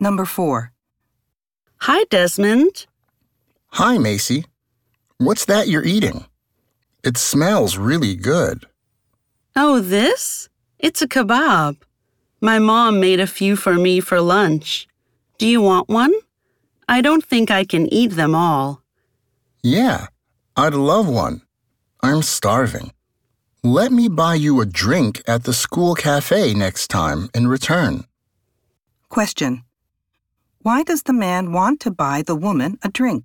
Number 4. Hi, Desmond. Hi, Macy. What's that you're eating? It smells really good. Oh, this? It's a kebab. My mom made a few for me for lunch. Do you want one? I don't think I can eat them all. Yeah, I'd love one. I'm starving. Let me buy you a drink at the school cafe next time in return. Question. Why does the man want to buy the woman a drink?